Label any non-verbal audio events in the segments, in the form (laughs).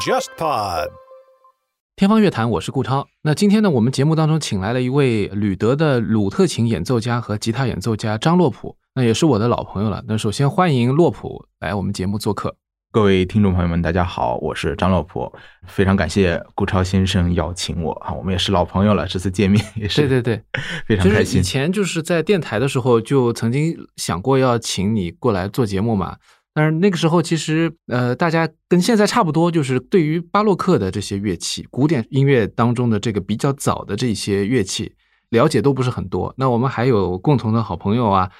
JustPod。天方乐坛，我是顾超。那今天呢，我们节目当中请来了一位吕德的鲁特琴演奏家和吉他演奏家张洛普，那也是我的老朋友了。那首先欢迎洛普来我们节目做客。各位听众朋友们，大家好，我是张洛普，非常感谢顾超先生邀请我啊，我们也是老朋友了，这次见面 (laughs) 也是对对对，非常开心。以前就是在电台的时候就曾经想过要请你过来做节目嘛。但是那个时候，其实呃，大家跟现在差不多，就是对于巴洛克的这些乐器，古典音乐当中的这个比较早的这些乐器，了解都不是很多。那我们还有共同的好朋友啊，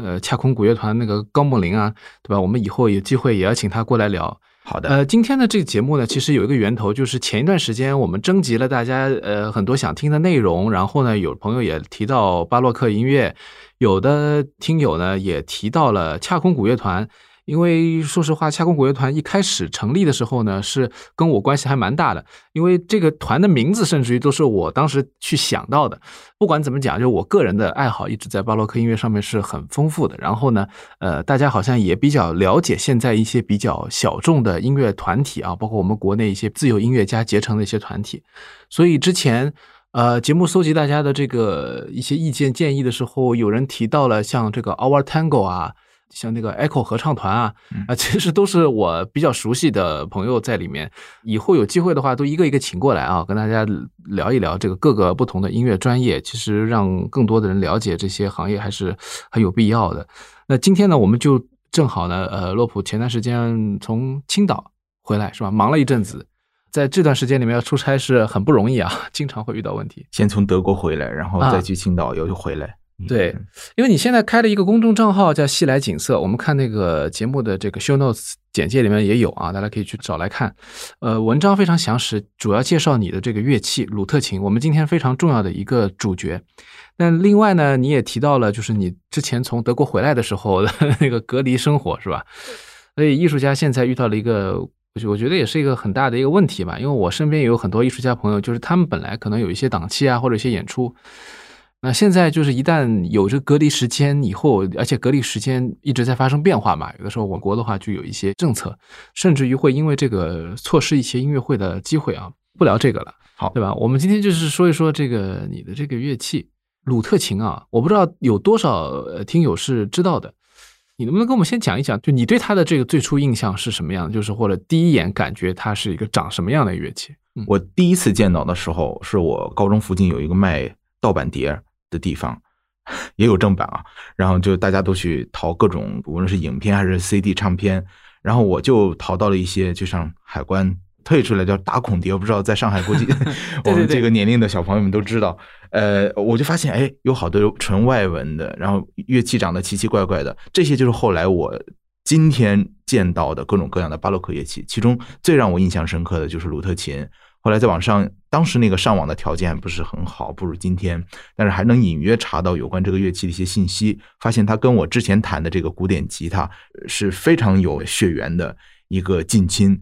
呃，恰空古乐团那个高梦林啊，对吧？我们以后有机会也要请他过来聊。好的。呃，今天的这个节目呢，其实有一个源头，就是前一段时间我们征集了大家呃很多想听的内容，然后呢，有朋友也提到巴洛克音乐，有的听友呢也提到了恰空古乐团。因为说实话，恰空古乐团一开始成立的时候呢，是跟我关系还蛮大的。因为这个团的名字，甚至于都是我当时去想到的。不管怎么讲，就我个人的爱好一直在巴洛克音乐上面是很丰富的。然后呢，呃，大家好像也比较了解现在一些比较小众的音乐团体啊，包括我们国内一些自由音乐家结成的一些团体。所以之前，呃，节目搜集大家的这个一些意见建议的时候，有人提到了像这个 Our Tango 啊。像那个 Echo 合唱团啊，啊，其实都是我比较熟悉的朋友在里面。以后有机会的话，都一个一个请过来啊，跟大家聊一聊这个各个不同的音乐专业。其实让更多的人了解这些行业还是很有必要的。那今天呢，我们就正好呢，呃，洛普前段时间从青岛回来是吧？忙了一阵子，在这段时间里面要出差是很不容易啊，经常会遇到问题。先从德国回来，然后再去青岛，又回来。对，因为你现在开了一个公众账号叫“西来景色”，我们看那个节目的这个 show notes 简介里面也有啊，大家可以去找来看。呃，文章非常详实，主要介绍你的这个乐器鲁特琴，我们今天非常重要的一个主角。那另外呢，你也提到了，就是你之前从德国回来的时候的 (laughs) 那个隔离生活，是吧？所以艺术家现在遇到了一个，我我觉得也是一个很大的一个问题吧，因为我身边也有很多艺术家朋友，就是他们本来可能有一些档期啊，或者一些演出。那现在就是一旦有这隔离时间以后，而且隔离时间一直在发生变化嘛，有的时候我国的话就有一些政策，甚至于会因为这个错失一些音乐会的机会啊。不聊这个了，好，对吧？我们今天就是说一说这个你的这个乐器鲁特琴啊，我不知道有多少听友是知道的，你能不能跟我们先讲一讲，就你对它的这个最初印象是什么样的？就是或者第一眼感觉它是一个长什么样的乐器？我第一次见到的时候，是我高中附近有一个卖盗版碟。的地方 (laughs) 也有正版啊，然后就大家都去淘各种，无论是影片还是 CD 唱片，然后我就淘到了一些，就像海关退出来叫打孔碟，我不知道在上海估计 (laughs) 我们这个年龄的小朋友们都知道，呃，我就发现哎，有好多纯外文的，然后乐器长得奇奇怪怪的，这些就是后来我今天见到的各种各样的巴洛克乐器，其中最让我印象深刻的就是鲁特琴。后来在网上，当时那个上网的条件不是很好，不如今天，但是还能隐约查到有关这个乐器的一些信息，发现它跟我之前弹的这个古典吉他是非常有血缘的一个近亲，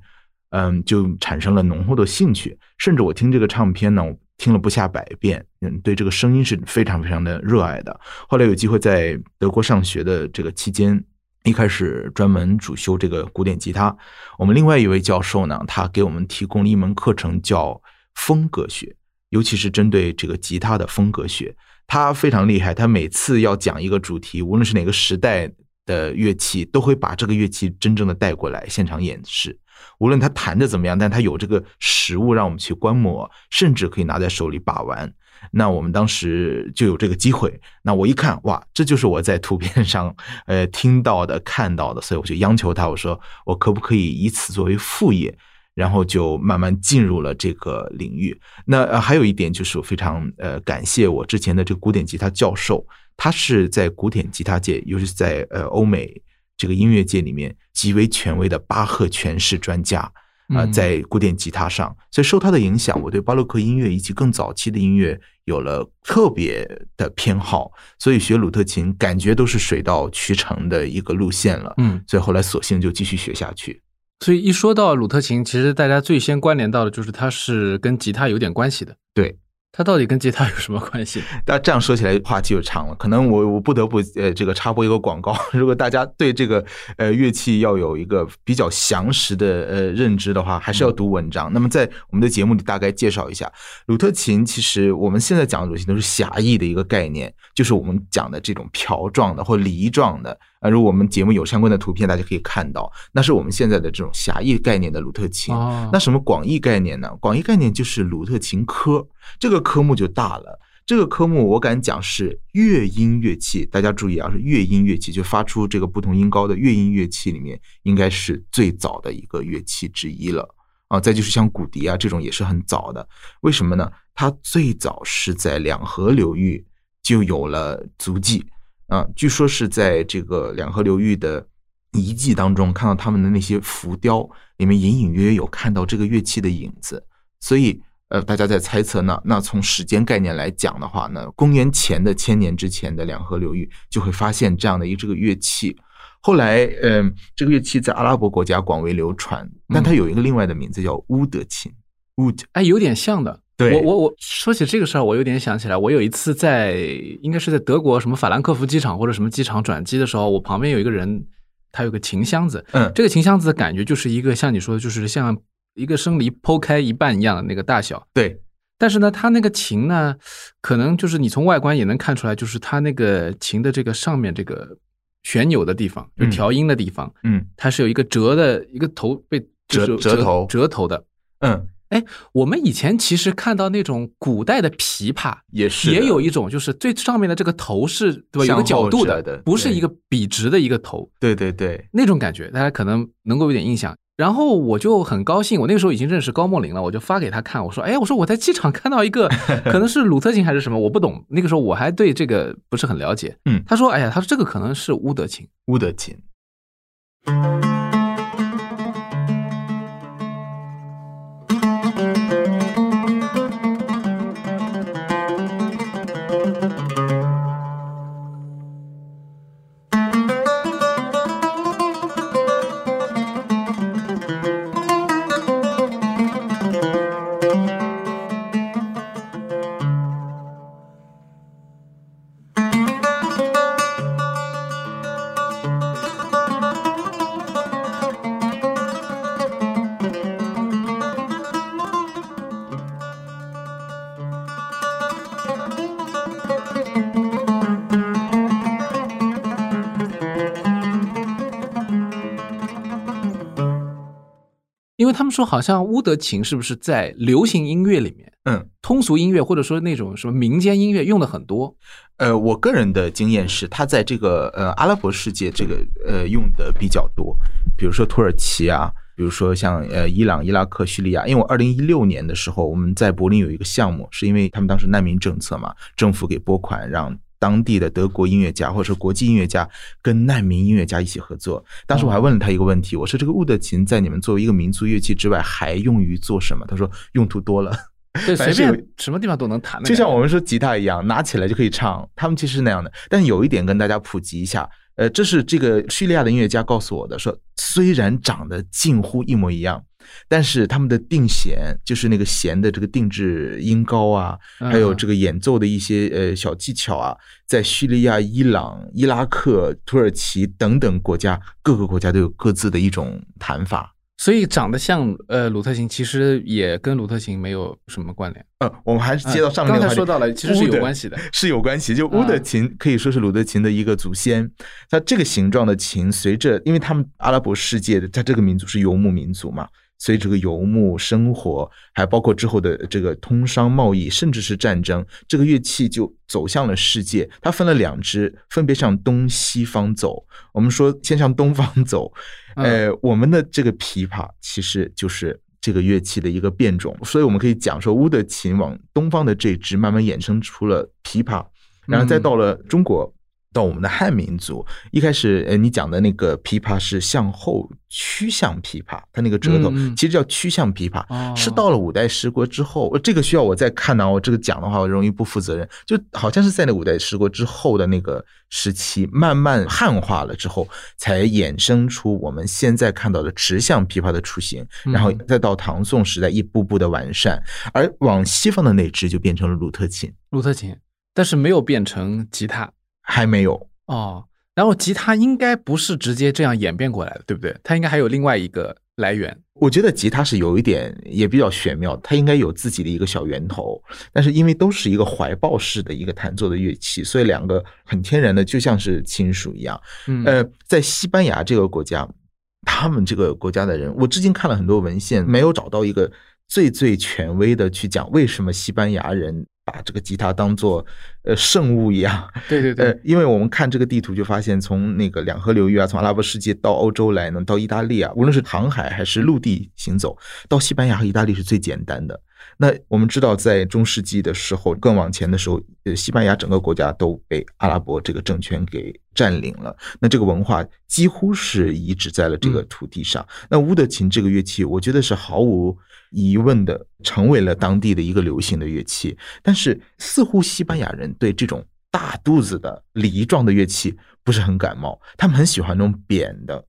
嗯，就产生了浓厚的兴趣。甚至我听这个唱片呢，我听了不下百遍，嗯，对这个声音是非常非常的热爱的。后来有机会在德国上学的这个期间。一开始专门主修这个古典吉他，我们另外一位教授呢，他给我们提供了一门课程叫风格学，尤其是针对这个吉他的风格学。他非常厉害，他每次要讲一个主题，无论是哪个时代的乐器，都会把这个乐器真正的带过来现场演示。无论他弹的怎么样，但他有这个实物让我们去观摩，甚至可以拿在手里把玩。那我们当时就有这个机会，那我一看，哇，这就是我在图片上呃听到的、看到的，所以我就央求他，我说我可不可以以此作为副业，然后就慢慢进入了这个领域。那还有一点就是我非常呃感谢我之前的这个古典吉他教授，他是在古典吉他界，尤其是在呃欧美这个音乐界里面极为权威的巴赫诠释专家。啊，在古典吉他上，所以受他的影响，我对巴洛克音乐以及更早期的音乐有了特别的偏好。所以学鲁特琴，感觉都是水到渠成的一个路线了。嗯，所以后来索性就继续学下去。所以一说到鲁特琴，其实大家最先关联到的就是它是跟吉他有点关系的。对，它到底跟吉他有什么关系？(laughs) 那这样说起来话题就长了，可能我我不得不呃这个插播一个广告。(laughs) 如果大家对这个呃乐器要有一个比较详实的呃认知的话，还是要读文章。那么在我们的节目里大概介绍一下，鲁特琴其实我们现在讲的鲁特琴都是狭义的一个概念，就是我们讲的这种瓢状的或梨状的。啊，如果我们节目有相关的图片，大家可以看到，那是我们现在的这种狭义概念的鲁特琴。哦那什么广义概念呢？广义概念就是鲁特琴科，这个科目就大了。这个科目我敢讲是乐音乐器，大家注意啊，是乐音乐器，就发出这个不同音高的乐音乐器里面，应该是最早的一个乐器之一了啊。再就是像骨笛啊这种也是很早的，为什么呢？它最早是在两河流域就有了足迹啊，据说是在这个两河流域的遗迹当中看到他们的那些浮雕里面隐隐约约有看到这个乐器的影子，所以呃，大家在猜测呢，那从时间概念来讲的话呢，公元前的千年之前的两河流域就会发现这样的一个这个乐器。后来，嗯、这个乐器在阿拉伯国家广为流传，但它有一个另外的名字叫乌德琴。乌德，哎，有点像的。对。我我我说起这个事儿，我有点想起来，我有一次在应该是在德国什么法兰克福机场或者什么机场转机的时候，我旁边有一个人，他有个琴箱子，嗯，这个琴箱子的感觉就是一个像你说的，就是像一个生梨剖开一半一样的那个大小。对，但是呢，它那个琴呢，可能就是你从外观也能看出来，就是它那个琴的这个上面这个旋钮的地方，就嗯调音的地方，嗯。它是有一个折的一个头被折折头。折头的。嗯，我们以前其实看到那种古代的琵琶，也是也有一种就是最上面的这个头是对吧？有向个角度的对不是一个笔直的一个头，对对对，那种感觉，大家可能能够有点印象。然后我就很高兴，我那个时候已经认识高梦玲了，我就发给他看，我说：“哎，我说我在机场看到一个，(laughs) 可能是鲁特琴还是什么，我不懂。那个时候我还对这个不是很了解。”嗯他说：“哎呀，他说这个可能是乌德琴。乌德琴。为他们说好像乌德琴是不是在流行音乐里面，嗯，通俗音乐或者说那种什么民间音乐用的很多。呃，我个人的经验是，它在这个呃阿拉伯世界这个呃用的比较多，比如说土耳其啊，比如说像呃伊朗、伊拉克、叙利亚。因为我二零一六年的时候，我们在柏林有一个项目，是因为他们当时难民政策嘛，政府给拨款让。当地的德国音乐家或者说国际音乐家跟难民音乐家一起合作。当时我还问了他一个问题，我说这个乌德琴在你们作为一个民族乐器之外，还用于做什么？他说用途多了。对，(laughs) 随便什么地方都能弹。就像我们说吉他一样，拿起来就可以唱。他们其实是那样的，但有一点跟大家普及一下，呃，这是这个叙利亚的音乐家告诉我的，说虽然长得近乎一模一样，但是他们的定弦，就是那个弦的这个定制音高啊，还有这个演奏的一些呃小技巧啊，在叙利亚、伊朗、伊拉克、土耳其等等国家，各个国家都有各自的一种弹法。所以长得像呃鲁特琴，其实也跟鲁特琴没有什么关联。呃，我们还是接到上面那个刚才说到了，其实是有关系的。是有关系。就乌德琴可以说是鲁特琴的一个祖先，它这个形状的琴，随着因为他们阿拉伯世界的，在这个民族是游牧民族嘛，随着这个游牧生活，还包括之后的这个通商贸易，甚至是战争，这个乐器就走向了世界。它分了两支，分别向东西方走。我们说先向东方走，呃，我们的这个琵琶其实就是。这个乐器的一个变种，所以我们可以讲说，乌德琴往东方的这支慢慢衍生出了琵琶，然后再到了中国，到我们的汉民族，一开始呃，你讲的那个琵琶是向后曲向琵琶，它那个折头其实叫曲向琵琶，哦。是到了五代十国之后，这个需要我再看呢，我这个讲的话我容易不负责任，就好像是在那五代十国之后的那个时期，慢慢汉化了之后，才衍生出我们现在看到的直向琵琶的雏形，嗯。然后再到唐宋时代一步步的完善，而往西方的那支就变成了鲁特琴，鲁特琴，但是没有变成吉他还没有。哦。然后吉他应该不是直接这样演变过来的，对不对？它应该还有另外一个来源。我觉得吉他是有一点也比较玄妙，它应该有自己的一个小源头，但是因为都是一个怀抱式的一个弹奏的乐器，所以两个很天然的就像是亲属一样。嗯，呃，在西班牙这个国家，他们这个国家的人，我至今看了很多文献，没有找到一个最最权威的去讲为什么西班牙人把这个吉他当做呃圣物一样。对对对呃，，因为我们看这个地图就发现，从那个两河流域啊，从阿拉伯世界到欧洲来呢，到意大利啊，无论是航海还是陆地行走，到西班牙和意大利是最简单的。那我们知道，在中世纪的时候，更往前的时候，呃，西班牙整个国家都被阿拉伯这个政权给占领了。那这个文化几乎是移植在了这个嗯土地上。那乌德琴这个乐器，我觉得是毫无疑问的成为了当地的一个流行的乐器。但是似乎西班牙人对这种大肚子的梨状的乐器不是很感冒，他们很喜欢那种扁的，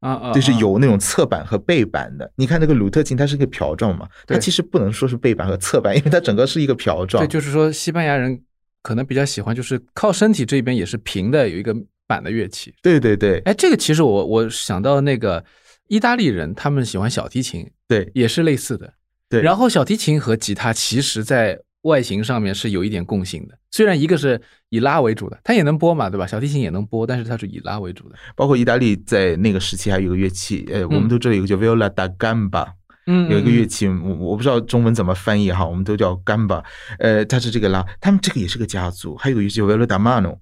啊啊，就是啊有那种侧板和背板的。你看那个鲁特琴，它是一个瓢状嘛，它其实不能说是背板和侧板，因为它整个是一个瓢状。对，就是说西班牙人可能比较喜欢，就是靠身体这边也是平的，有一个板的乐器。对对对哎，这个其实我我想到那个意大利人，他们喜欢小提琴，对也是类似的。对，然后小提琴和吉他其实在外形上面是有一点共性的，虽然一个是以拉为主的，它也能播嘛，对吧？小提琴也能播，但是它是以拉为主的。包括意大利在那个时期还有一个乐器，呃，我们都知道有个叫 viola da gamba，嗯，有一个乐嗯器，我我不知道中文怎么翻译哈，我们都叫 gamba，呃，它是这个拉，他们这个也是个家族，还有一个乐器叫 viola da mano，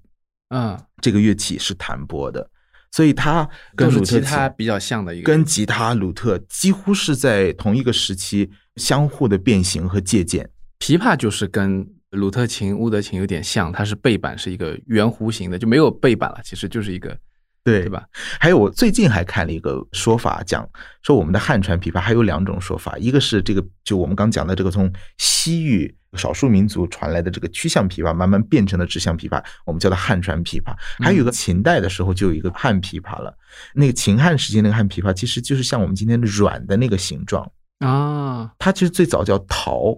嗯，这个乐器是弹拨的，所以它跟鲁特吉他比较像的一个，跟吉他、鲁特几乎是在同一个时期相互的变形和借鉴。琵琶就是跟鲁特琴、乌德琴有点像，它是背板是一个圆弧形的，就没有背板了，其实就是一个，对对吧？还有，我最近还看了一个说法，讲说我们的汉传琵琶还有两种说法，一个是这个就我们刚讲的这个从西域少数民族传来的这个曲项琵琶，慢慢变成了指向琵琶，我们叫它汉传琵琶。还有一个秦代的时候就有一个汉琵琶了，那个秦汉时期那个汉琵琶其实就是像我们今天的软的那个形状，啊，它其实最早叫陶，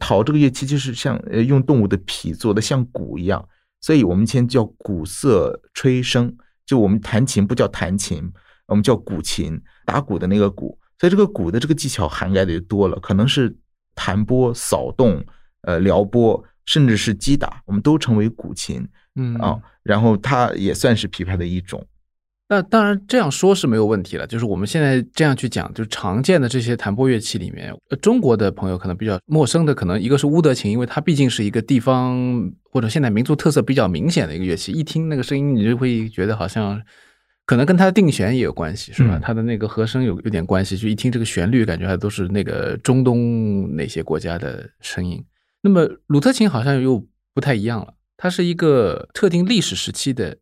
陶这个乐器就是像呃用动物的皮做的，像鼓一样，所以我们以前叫鼓瑟吹笙，就我们弹琴不叫弹琴，我们叫鼓琴，打鼓的那个鼓，所以这个鼓的这个技巧涵盖的就多了，可能是弹拨、扫动、呃撩拨，甚至是击打，我们都称为古琴嗯啊、然后它也算是琵琶的一种。那当然这样说是没有问题了，就是我们现在这样去讲，就是常见的这些弹拨乐器里面，呃中国的朋友可能比较陌生的，可能一个是乌德琴，因为它毕竟是一个地方或者现代民族特色比较明显的一个乐器，一听那个声音，你就会觉得好像可能跟它的定弦也有关系，是吧？嗯它的那个和声有有点关系，就一听这个旋律，感觉还都是那个中东那些国家的声音。那么鲁特琴好像又不太一样了，它是一个特定历史时期的、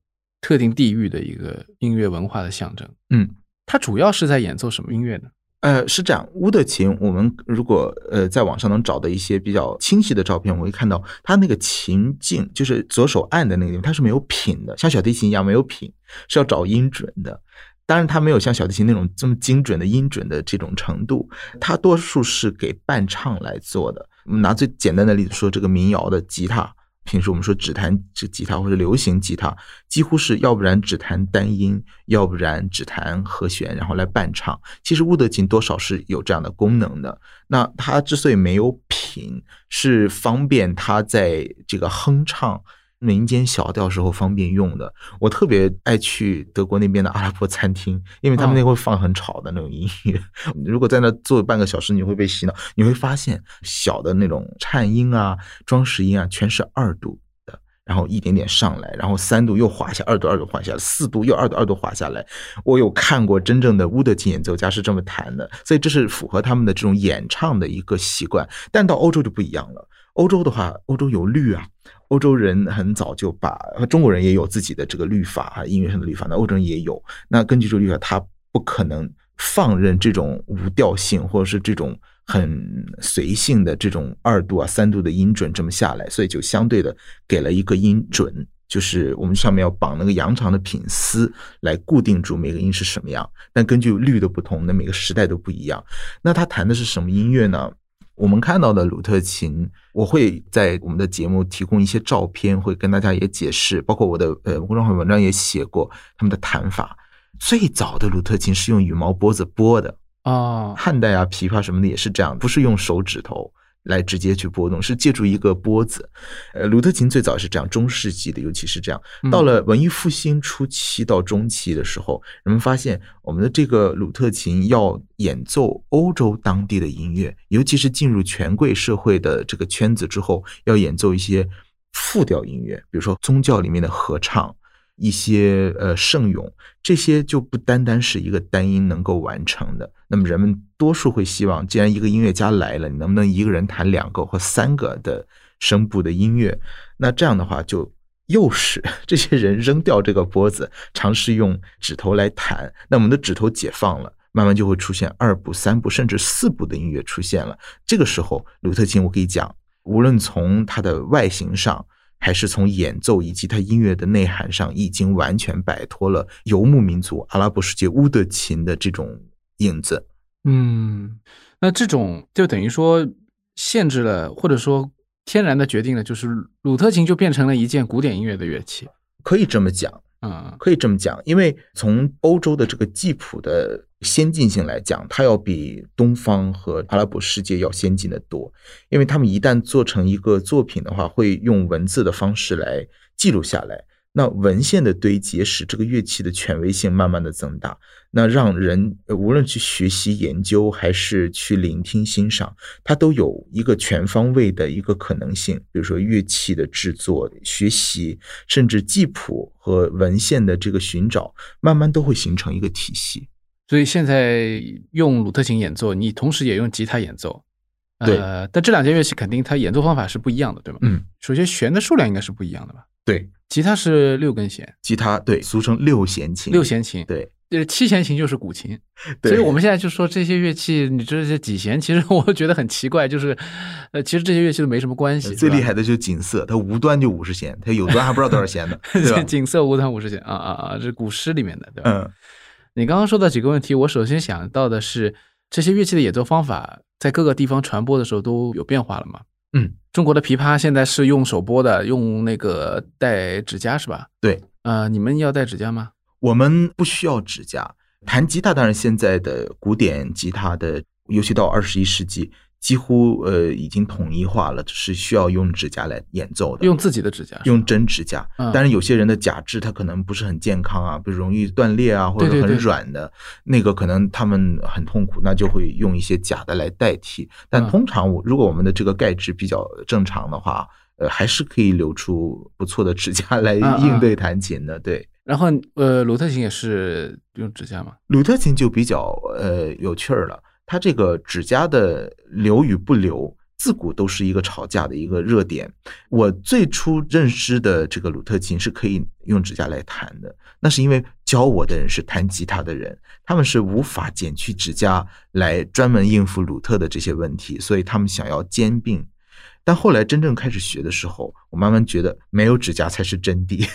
特定地域的一个音乐文化的象征。嗯，它主要是在演奏什么音乐呢？呃，是这样，乌的琴，我们如果呃在网上能找到一些比较清晰的照片，我会看到它那个琴颈，就是左手按的那个地方，它是没有品的，像小提琴一样没有品，是要找音准的。当然，它没有像小提琴那种这么精准的音准的这种程度，它多数是给伴唱来做的。我们拿最简单的例子说，这个民谣的吉他，平时我们说只弹这吉他或者流行吉他，几乎是要不然只弹单音，要不然只弹和弦，然后来伴唱。其实乌德琴多少是有这样的功能的。那它之所以没有品，是方便它在这个哼唱。民间小调时候方便用的，我特别爱去德国那边的阿拉伯餐厅，因为他们那会放很吵的那种音乐。(laughs) 如果在那坐半个小时，你会被洗脑。你会发现小的那种颤音啊、装饰音啊，全是二度的，然后一点点上来，然后三度又滑下，二度二度滑下来，四度又二度二度滑下来。我有看过真正的乌德琴演奏家是这么弹的，所以这是符合他们的这种演唱的一个习惯。但到欧洲就不一样了，欧洲的话，欧洲有律啊，欧洲人很早就把中国人也有自己的这个律法啊，音乐上的律法，那欧洲人也有。那根据这个律法，他不可能放任这种无调性或者是这种。很随性的这种二度啊、三度的音准这么下来，所以就相对的给了一个音准，就是我们上面要绑那个羊肠的品丝来固定住每个音是什么样。但根据律的不同，那每个时代都不一样。那他弹的是什么音乐呢？我们看到的鲁特琴，我会在我们的节目提供一些照片，会跟大家也解释，包括我的呃公众号文章也写过他们的弹法。最早的鲁特琴是用羽毛拨子拨的。啊，汉代啊，琵琶什么的也是这样，不是用手指头来直接去拨动，是借助一个拨子。呃，鲁特琴最早是这样，中世纪的尤其是这样。到了文艺复兴初期到中期的时候，人们发现我们的这个鲁特琴要演奏欧洲当地的音乐，尤其是进入权贵社会的这个圈子之后，要演奏一些复调音乐，比如说宗教里面的合唱。一些呃圣咏，这些就不单单是一个单音能够完成的。那么人们多数会希望，既然一个音乐家来了，你能不能一个人弹两个或三个的声部的音乐？那这样的话，就诱使这些人扔掉这个拨子，尝试用指头来弹。那我们的指头解放了，慢慢就会出现二部、三部甚至四部的音乐出现了。这个时候，鲁特琴我可以讲，无论从它的外形上。还是从演奏以及它音乐的内涵上，已经完全摆脱了游牧民族阿拉伯世界乌德琴的这种影子。嗯，那这种就等于说限制了，或者说天然的决定了，就是鲁特琴就变成了一件古典音乐的乐器，可以这么讲。嗯，可以这么讲，因为从欧洲的这个记谱的先进性来讲，它要比东方和阿拉伯世界要先进的多。因为他们一旦做成一个作品的话，会用文字的方式来记录下来。那文献的堆积使这个乐器的权威性慢慢的增大，那让人无论去学习研究还是去聆听欣赏，它都有一个全方位的一个可能性。比如说乐器的制作、学习，甚至记谱和文献的这个寻找，慢慢都会形成一个体系。所以现在用鲁特琴演奏，你同时也用吉他演奏，对。但这两件乐器肯定它演奏方法是不一样的，对吗？嗯。首先弦的数量应该是不一样的吧？对。吉他是六根弦，吉他对，俗称六弦琴。六弦琴，对，就是七弦琴就是古琴。(laughs) 所以我们现在就说这些乐器，你这些几弦，其实我觉得很奇怪，就是，呃，其实这些乐器都没什么关系。最厉害的就是锦瑟，它无端就五十弦，它有端还不知道多少弦呢？(laughs) 锦瑟无端五十弦啊啊啊！这是古诗里面的，对吧？嗯。你刚刚说到几个问题，我首先想到的是，这些乐器的演奏方法在各个地方传播的时候都有变化了吗？嗯，中国的琵琶现在是用手拨的，用那个带指甲是吧？对，呃，你们要带指甲吗？我们不需要指甲。弹吉他当然现在的古典吉他的，尤其到二十一世纪。几乎呃已经统一化了，是需要用指甲来演奏的，用自己的指甲，用真指甲。但是有些人的假肢它可能不是很健康啊，比如容易断裂啊，或者很软的，那个可能他们很痛苦，那就会用一些假的来代替。但通常我如果我们的这个钙质比较正常的话，呃，还是可以留出不错的指甲来应对弹琴的。对。然后呃，鲁特琴也是用指甲吗？鲁特琴就比较呃有趣儿了。它这个指甲的留与不留，自古都是一个吵架的一个热点。我最初认知的这个鲁特琴是可以用指甲来弹的，那是因为教我的人是弹吉他的人，他们是无法剪去指甲来专门应付鲁特的这些问题，所以他们想要兼并。但后来真正开始学的时候，我慢慢觉得没有指甲才是真谛。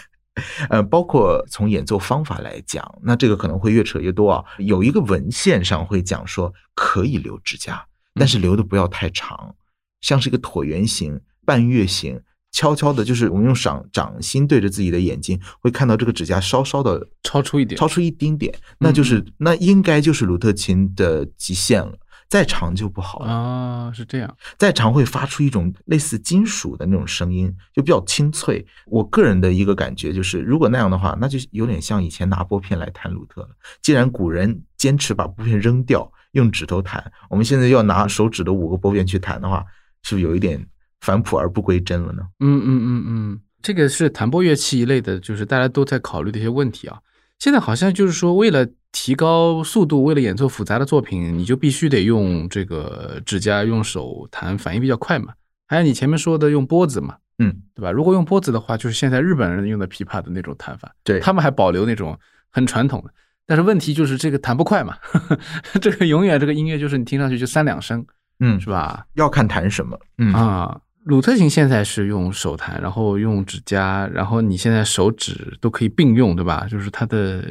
呃，包括从演奏方法来讲，那这个可能会越扯越多啊。有一个文献上会讲说可以留指甲，但是留的不要太长，像是一个椭圆形、半月形，悄悄的，就是我们用掌掌心对着自己的眼睛，会看到这个指甲稍稍的超出一点，超出一丁点，那就是那应该就是鲁特琴的极限了。再长就不好了啊，是这样。再长会发出一种类似金属的那种声音，就比较清脆。我个人的一个感觉就是，如果那样的话，那就有点像以前拿拨片来弹鲁特了。既然古人坚持把拨片扔掉，用指头弹，我们现在要拿手指的五个拨片去弹的话，是不是有一点返璞而不归真了呢？嗯嗯嗯嗯。这个是弹拨乐器一类的，就是大家都在考虑的一些问题啊。现在好像就是说，为了提高速度，为了演奏复杂的作品，你就必须得用这个指甲、用手弹，反应比较快嘛。还有你前面说的用拨子嘛，嗯，对吧？如果用拨子的话，就是现在日本人用的琵琶的那种弹法，对他们还保留那种很传统的。但是问题就是这个弹不快嘛，(laughs) 这个永远这个音乐就是你听上去就三两声，嗯，是吧？要看弹什么，嗯啊，鲁特琴现在是用手弹，然后用指甲，然后你现在手指都可以并用，对吧？就是它的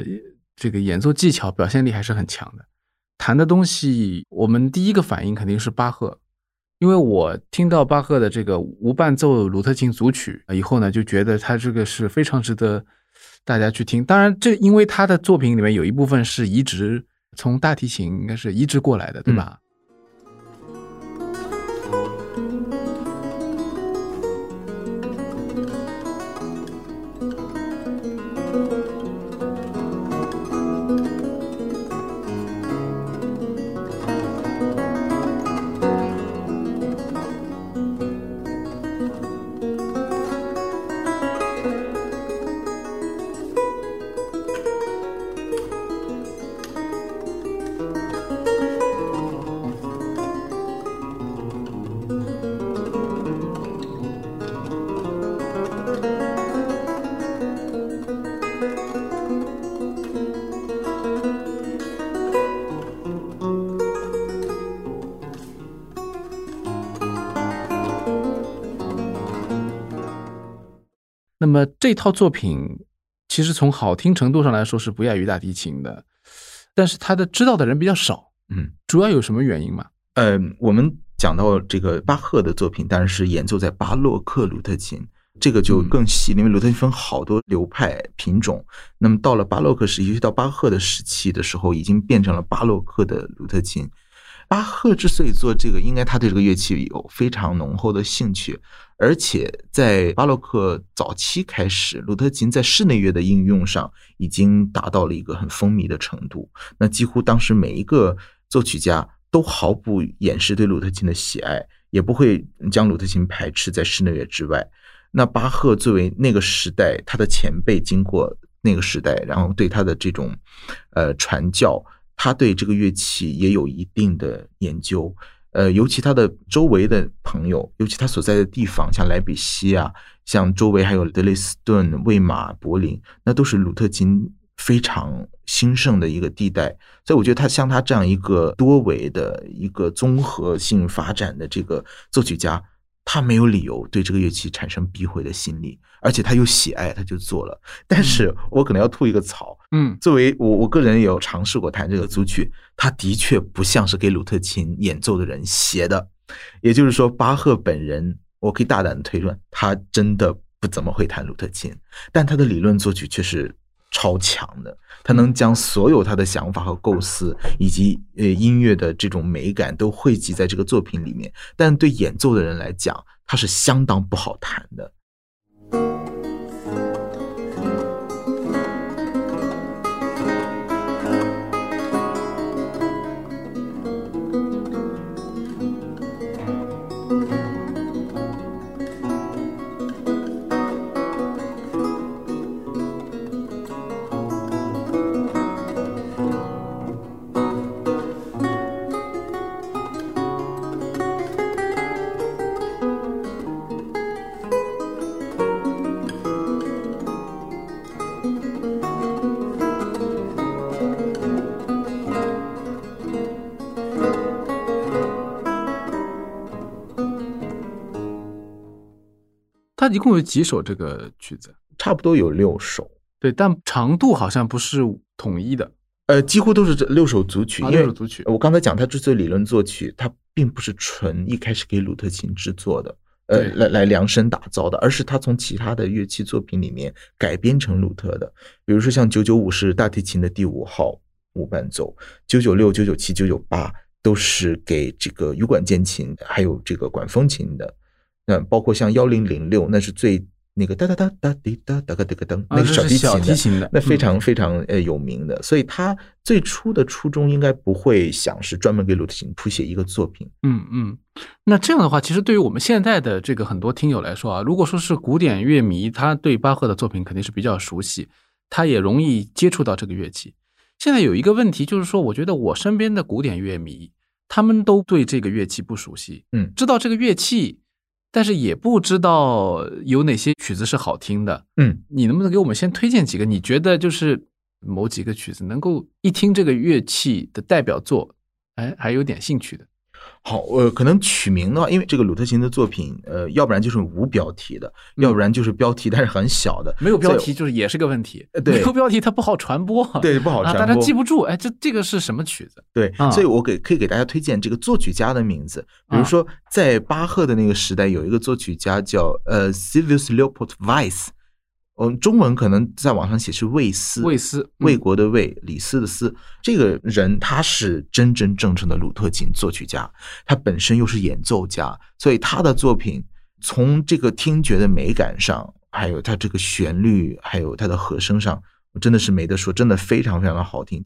这个演奏技巧表现力还是很强的。弹的东西，我们第一个反应肯定是巴赫，因为我听到巴赫的这个无伴奏鲁特琴组曲以后呢，就觉得他这个是非常值得大家去听。当然，这因为他的作品里面有一部分是移植从大提琴应该是移植过来的，对吧？么这套作品其实从好听程度上来说是不亚于大提琴的，但是他的知道的人比较少，嗯，主要有什么原因吗？呃，我们讲到这个巴赫的作品，当然是演奏在巴洛克鲁特琴，这个就更细，因为鲁特琴分好多流派品种。那么到了巴洛克时期，尤其到巴赫的时期的时候，已经变成了巴洛克的鲁特琴。巴赫之所以做这个，应该他对这个乐器有非常浓厚的兴趣，而且在巴洛克早期开始，鲁特琴在室内乐的应用上已经达到了一个很风靡的程度。那几乎当时每一个作曲家都毫不掩饰对鲁特琴的喜爱，也不会将鲁特琴排斥在室内乐之外。那巴赫作为那个时代他的前辈，经过那个时代，然后对他的这种呃传教。他对这个乐器也有一定的研究，呃，尤其他的周围的朋友，尤其他所在的地方，像莱比锡啊，像周围还有德累斯顿、魏玛、柏林，那都是鲁特琴非常兴盛的一个地带。所以，我觉得他像他这样一个多维的一个综合性发展的这个作曲家，他没有理由对这个乐器产生避讳的心理，而且他又喜爱，他就做了。但是我可能要吐一个槽。嗯，作为我，我个人也有尝试过弹这个组曲，它的确不像是给鲁特琴演奏的人写的。也就是说，巴赫本人，我可以大胆的推论，他真的不怎么会弹鲁特琴，但他的理论作曲却是超强的。他能将所有他的想法和构思，以及呃音乐的这种美感都汇集在这个作品里面。但对演奏的人来讲，他是相当不好弹的。一共有几首这个曲子？差不多有六首，对，但长度好像不是统一的。呃，几乎都是这六首组曲。啊因为六首组曲我刚才讲，他之所以理论作曲，他并不是纯一开始给鲁特琴制作的，呃，来来量身打造的，而是他从其他的乐器作品里面改编成鲁特的。比如说像九九五是大提琴的第五号无伴奏，九九六、九九七、九九八都是给这个羽管键琴还有这个管风琴的。那包括像幺零零六，那是最那个哒哒哒哒滴哒哒个滴个噔，啊那个小提这是小琴提琴的那非嗯常非常呃有名的，所以他最初的初衷应该不会想是专门给鲁特琴谱写一个作品。嗯嗯，那这样的话，其实对于我们现在的这个很多听友来说啊，如果说是古典乐迷，他对巴赫的作品肯定是比较熟悉，他也容易接触到这个乐器。现在有一个问题就是说，我觉得我身边的古典乐迷，他们都对这个乐器不熟悉，嗯知道这个乐器，但是也不知道有哪些曲子是好听的。嗯，你能不能给我们先推荐几个？你觉得就是某几个曲子能够一听这个乐器的代表作，哎，还有点兴趣的？好，呃，可能取名的话，因为这个鲁特琴的作品，呃，要不然就是无标题的，要不然就是标题但是很小的，没有标题就是也是个问题。呃，对。没有标题它不好传播，对不好啊，大家传播记不住，哎，这这个是什么曲子？对啊，所以我给可以给大家推荐这个作曲家的名字，比如啊。说在巴赫的那个时代，有一个作曲家叫呃 Silvius Leopold Weiss，嗯，中文可能在网上写是魏斯，魏斯嗯魏国的魏，李斯的斯。这个人他是真真正正的鲁特琴作曲家，他本身又是演奏家，所以他的作品从这个听觉的美感上，还有他这个旋律，还有他的和声上，真的是没得说，真的非常非常的好听。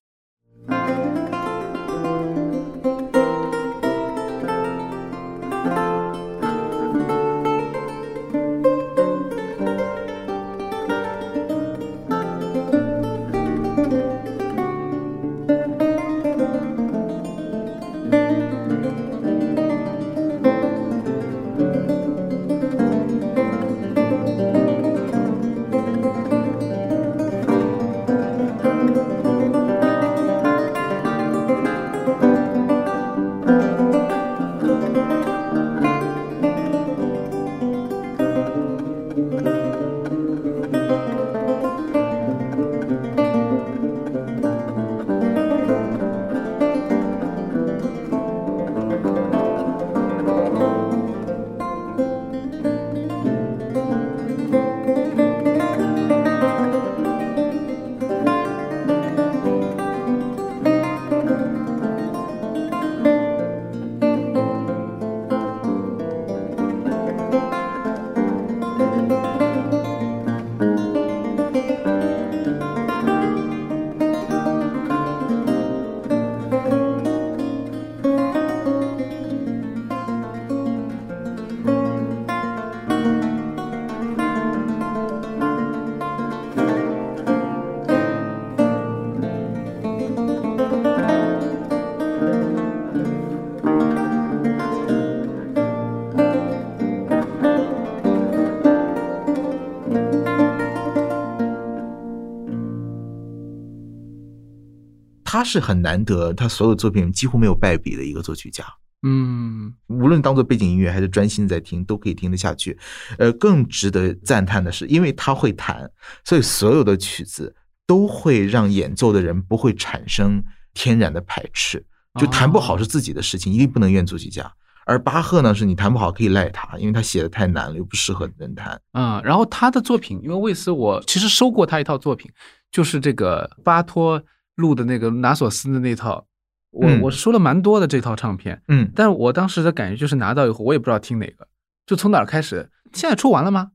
他是很难得，他所有作品几乎没有败笔的一个作曲家。嗯无论当做背景音乐还是专心在听，都可以听得下去。呃，更值得赞叹的是，因为他会弹，所以所有的曲子都会让演奏的人不会产生天然的排斥。就弹不好是自己的事情，一定不能怨作曲家。而巴赫呢，是你弹不好可以赖他，因为他写的太难了，又不适合人弹。嗯，然后他的作品，因为魏斯我其实收过他一套作品，就是这个巴托录的那个拿索斯的那套，我、嗯我说了蛮多的这套唱片，嗯，但是我当时的感觉就是拿到以后，我也不知道听哪个，就从哪儿开始。现在出完了吗？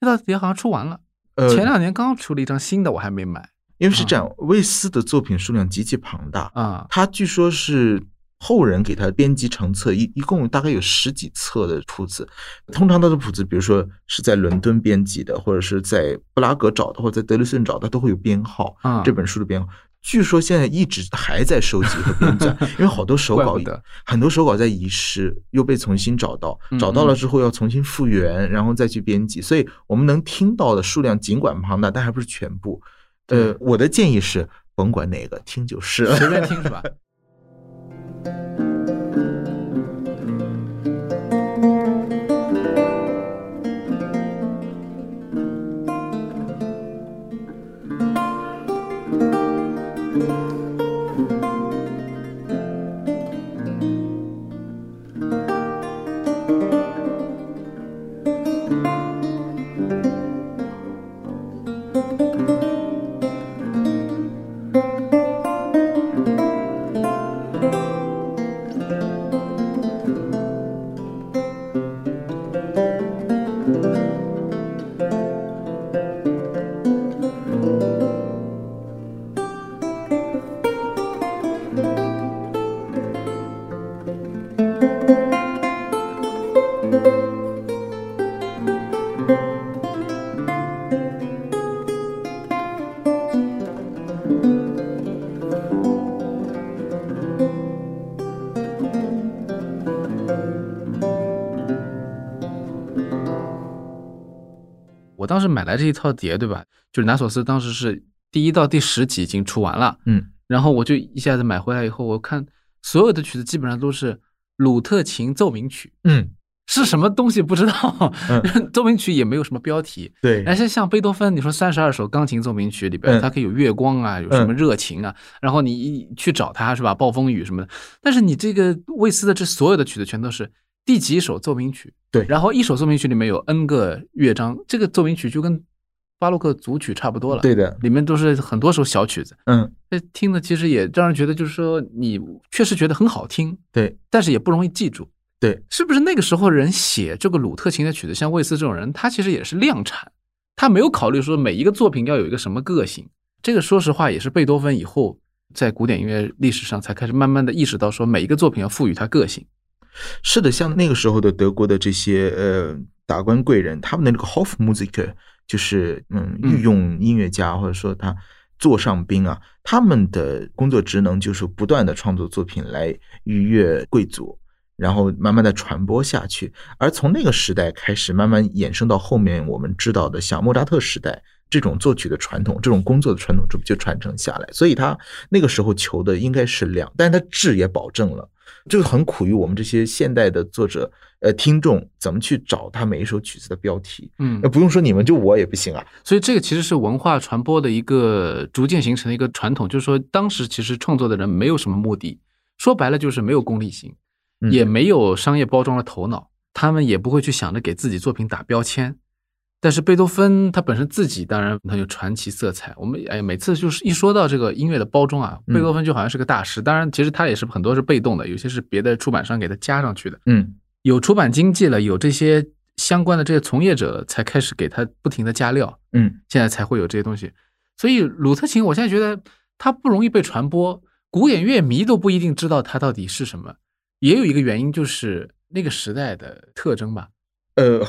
那套碟好像出完了，呃，前两年刚出了一张新的，我还没买因为是这样，魏斯的作品数量极其庞大，啊。他据说是后人给他编辑成册，一一共大概有十几册的谱子。通常他的谱子，比如说是在伦敦编辑的，或者是在布拉格找的，或者在德累斯顿找的，都会有编号。啊这本书的编号，据说现在一直还在收集和编撰，因为好多手稿怪不得，很多手稿在遗失，又被重新找到嗯，找到了之后要重新复原，然后再去编辑。所以我们能听到的数量尽管庞大，但还不是全部。呃，我的建议是，甭管哪个，听就是了。随便听是吧？(laughs) 买来这一套碟，对吧？就是拿索斯当时是第一到第十集已经出完了，嗯，然后我就一下子买回来以后，我看所有的曲子基本上都是鲁特琴奏鸣曲，嗯，是什么东西不知道，嗯 (laughs) 奏鸣曲也没有什么标题。对但是像贝多芬，你说三十二首钢琴奏鸣曲里边，嗯它可以有月光啊，有什么热情啊，然后你一去找它是吧，暴风雨什么的。但是你这个魏斯的这所有的曲子全都是第几首奏鸣曲，对然后一首奏鸣曲里面有 n 个乐章，这个奏鸣曲就跟巴洛克组曲差不多了，对的，里面都是很多首小曲子，嗯，这听的其实也让人觉得就是说你确实觉得很好听，对但是也不容易记住。对，是不是那个时候人写这个鲁特琴的曲子，像魏斯这种人，他其实也是量产，他没有考虑说每一个作品要有一个什么个性。这个说实话也是贝多芬以后在古典音乐历史上才开始慢慢的意识到，说每一个作品要赋予它个性。是的，像那个时候的德国的这些呃达官贵人，他们的那个 Hofmusiker，就是嗯嗯御用音乐家，或者说他座上宾啊，他们的工作职能就是不断的创作作品来愉悦贵族。然后慢慢的传播下去，而从那个时代开始，慢慢衍生到后面我们知道的像莫扎特时代这种作曲的传统，这种工作的传统这不就传承下来。所以他那个时候求的应该是量，但是他质也保证了。这个很苦于我们这些现代的作者，呃，听众怎么去找他每一首曲子的标题？嗯那，不用说你们，就我也不行啊。所以这个其实是文化传播的一个逐渐形成的一个传统，就是说当时其实创作的人没有什么目的，说白了就是没有功利性。嗯也没有商业包装的头脑，他们也不会去想着给自己作品打标签。但是贝多芬他本身自己当然很有传奇色彩。我们哎，每次就是一说到这个音乐的包装啊，嗯贝多芬就好像是个大师。当然，其实他也是很多是被动的，有些是别的出版商给他加上去的。嗯有出版经济了，有这些相关的这些从业者，才开始给他不停的加料，嗯现在才会有这些东西。所以鲁特琴，我现在觉得它不容易被传播，古典乐迷都不一定知道它到底是什么。也有一个原因就是那个时代的特征吧。呃，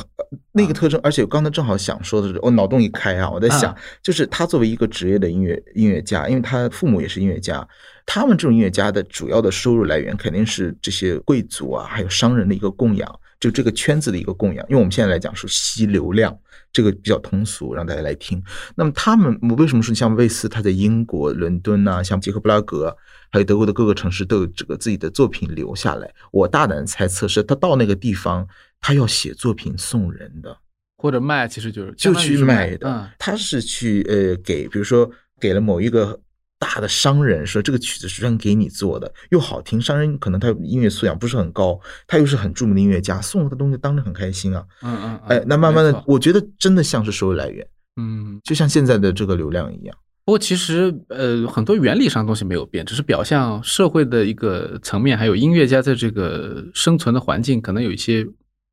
那个特征，而且我刚才正好想说的是，我脑洞一开啊，我在想啊，就是他作为一个职业的音乐音乐家，因为他父母也是音乐家，他们这种音乐家的主要的收入来源肯定是这些贵族啊，还有商人的一个供养，就这个圈子的一个供养。因为我们现在来讲是吸流量，这个比较通俗，让大家来听。那么他们，我为什么说像卫斯他在英国伦敦啊，像捷克布拉格，还有德国的各个城市都有这个自己的作品留下来？我大胆猜测是他到那个地方。他要写作品送人的，或者卖，其实就是就去卖的。嗯、他是去呃给，比如说给了某一个大的商人，说这个曲子是专给你做的，又好听。商人可能他音乐素养不是很高，他又是很著名的音乐家，送了个东西当然很开心啊。嗯嗯，哎，那慢慢的，我觉得真的像是收入来源，嗯，就像现在的这个流量一样。不过其实呃很多原理上的东西没有变，只是表象社会的一个层面，还有音乐家在这个生存的环境可能有一些。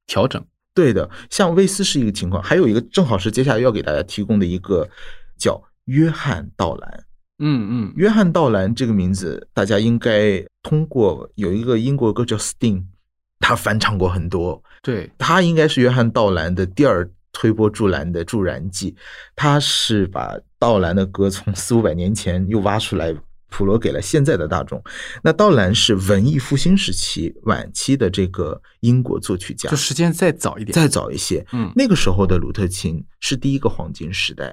调整对的，像威斯是一个情况，还有一个正好是接下来要给大家提供的一个叫约翰道兰。嗯嗯，约翰道兰这个名字，大家应该通过有一个英国歌叫《Sting》，他翻唱过很多。对，他应该是约翰道兰的第二推波助澜的助燃剂。他是把道兰的歌从四五百年前又挖出来。普罗给了现在的大众。那道兰是文艺复兴时期晚期的这个英国作曲家，就时间再早一点，再早一些。嗯，那个时候的鲁特琴是第一个黄金时代，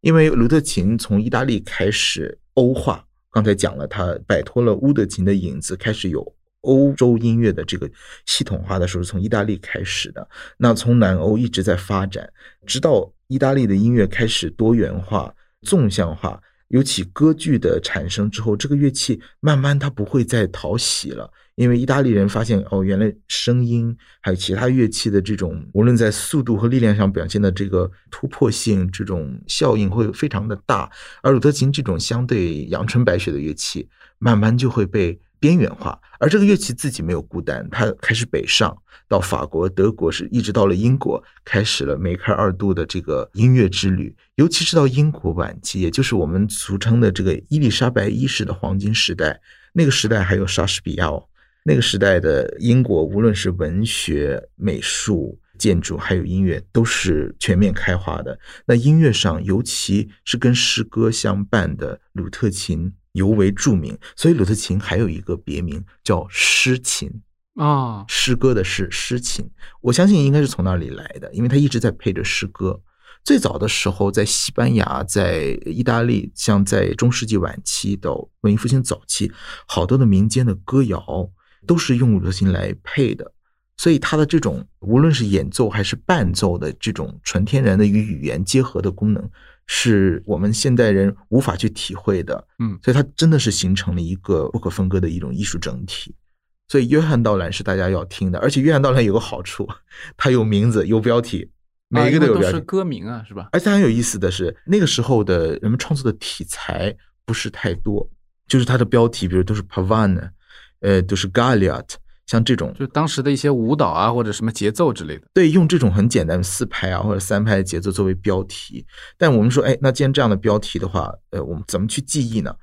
因为鲁特琴从意大利开始欧化，刚才讲了，他摆脱了乌德琴的影子，开始有欧洲音乐的这个系统化的时候，从意大利开始的。那从南欧一直在发展，直到意大利的音乐开始多元化、纵向化。尤其歌剧的产生之后，这个乐器慢慢它不会再讨喜了，因为意大利人发现哦，原来声音还有其他乐器的这种，无论在速度和力量上表现的这个突破性，这种效应会非常的大。而鲁特琴这种相对阳春白雪的乐器，慢慢就会被边缘化。而这个乐器自己没有孤单，它开始北上到法国、德国，是一直到了英国，开始了梅开二度的这个音乐之旅。尤其是到英国晚期，也就是我们俗称的这个伊丽莎白一世的黄金时代，那个时代还有莎士比亚哦，那个时代的英国，无论是文学、美术、建筑，还有音乐，都是全面开花的。那音乐上，尤其是跟诗歌相伴的鲁特琴尤为著名。所以鲁特琴还有一个别名叫诗琴啊，诗歌的是，诗琴。我相信应该是从那里来的，因为他一直在配着诗歌。最早的时候，在西班牙、在意大利，像在中世纪晚期到文艺复兴早期，好多的民间的歌谣都是用鲁特琴来配的。所以，它的这种无论是演奏还是伴奏的这种纯天然的与语言结合的功能，是我们现代人无法去体会的。嗯，所以它真的是形成了一个不可分割的一种艺术整体。所以，约翰道兰是大家要听的，而且约翰道兰有个好处，它有名字，有标题。每一个都有标题，歌名啊，是吧？而且很有意思的是，那个时候的人们创作的题材不是太多，就是它的标题，比如都是 Pavan，呃，都是 Galliat，像这种，就当时的一些舞蹈啊，或者什么节奏之类的。对，用这种很简单的四拍啊或者三拍的节奏作为标题。但我们说，哎，那既然这样的标题的话，呃，我们怎么去记忆呢？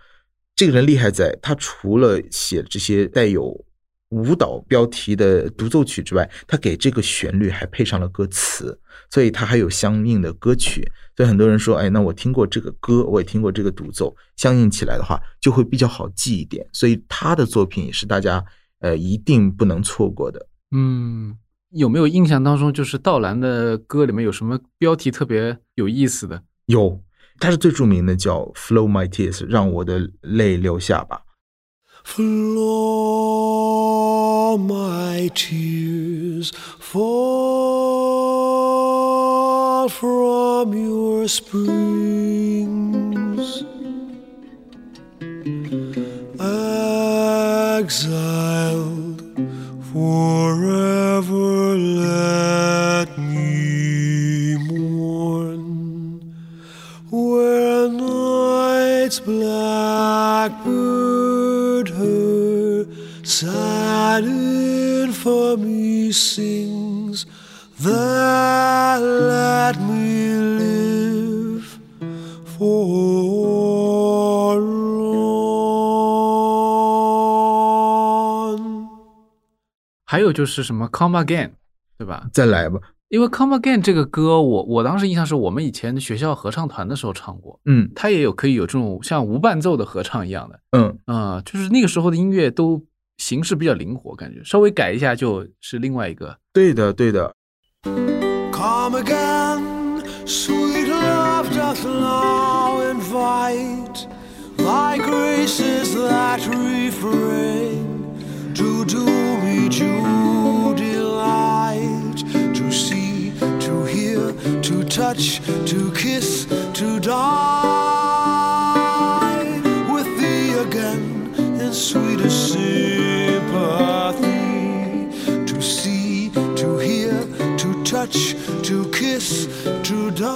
这个人厉害在，他除了写这些带有舞蹈标题的独奏曲之外，他给这个旋律还配上了歌词。所以他还有相应的歌曲，所以很多人说，哎，那我听过这个歌，我也听过这个独奏，相应起来的话就会比较好记一点。所以他的作品也是大家呃一定不能错过的。嗯，有没有印象当中就是道兰的歌里面有什么标题特别有意思的？有，他是最著名的叫《Flow My Tears》，让我的泪流下吧。Flow my tears fall from your springs. Exiled forever, let me mourn where night's black. Sad infamy sings. That let me live forlorn。还有就是什么《Come Again》，对吧？再来吧，因为《Come Again》这个歌，我我当时印象是我们以前学校合唱团的时候唱过，嗯它也有可以有这种像无伴奏的合唱一样的，嗯，啊、就是那个时候的音乐都形式比较灵活，感觉稍微改一下就是另外一个。对的对的，Come again, sweet love doth now invite thy graces that refrain to do me due delight, to see, to hear, to touch, to kiss, touch, to kiss, to die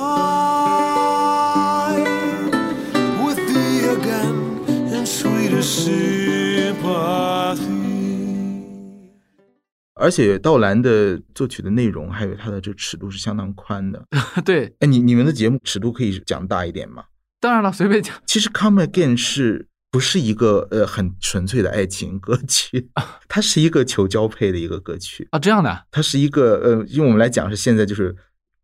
with thee again in sweetest sympathy. 而且道兰的作曲的内容还有他的这尺度是相当宽的。对，哎，你你们的节目尺度可以讲大一点吗？当然了，随便讲。其实《Come Again》是不是一个呃很纯粹的爱情歌曲？它是一个求交配的一个歌曲，啊，这样的啊，它是一个呃，用我们来讲是现在就是